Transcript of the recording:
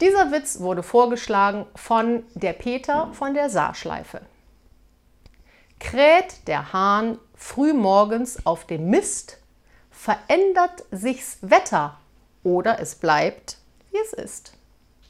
Dieser Witz wurde vorgeschlagen von der Peter von der Saarschleife. Kräht der Hahn frühmorgens auf dem Mist, verändert sich's Wetter oder es bleibt, wie es ist.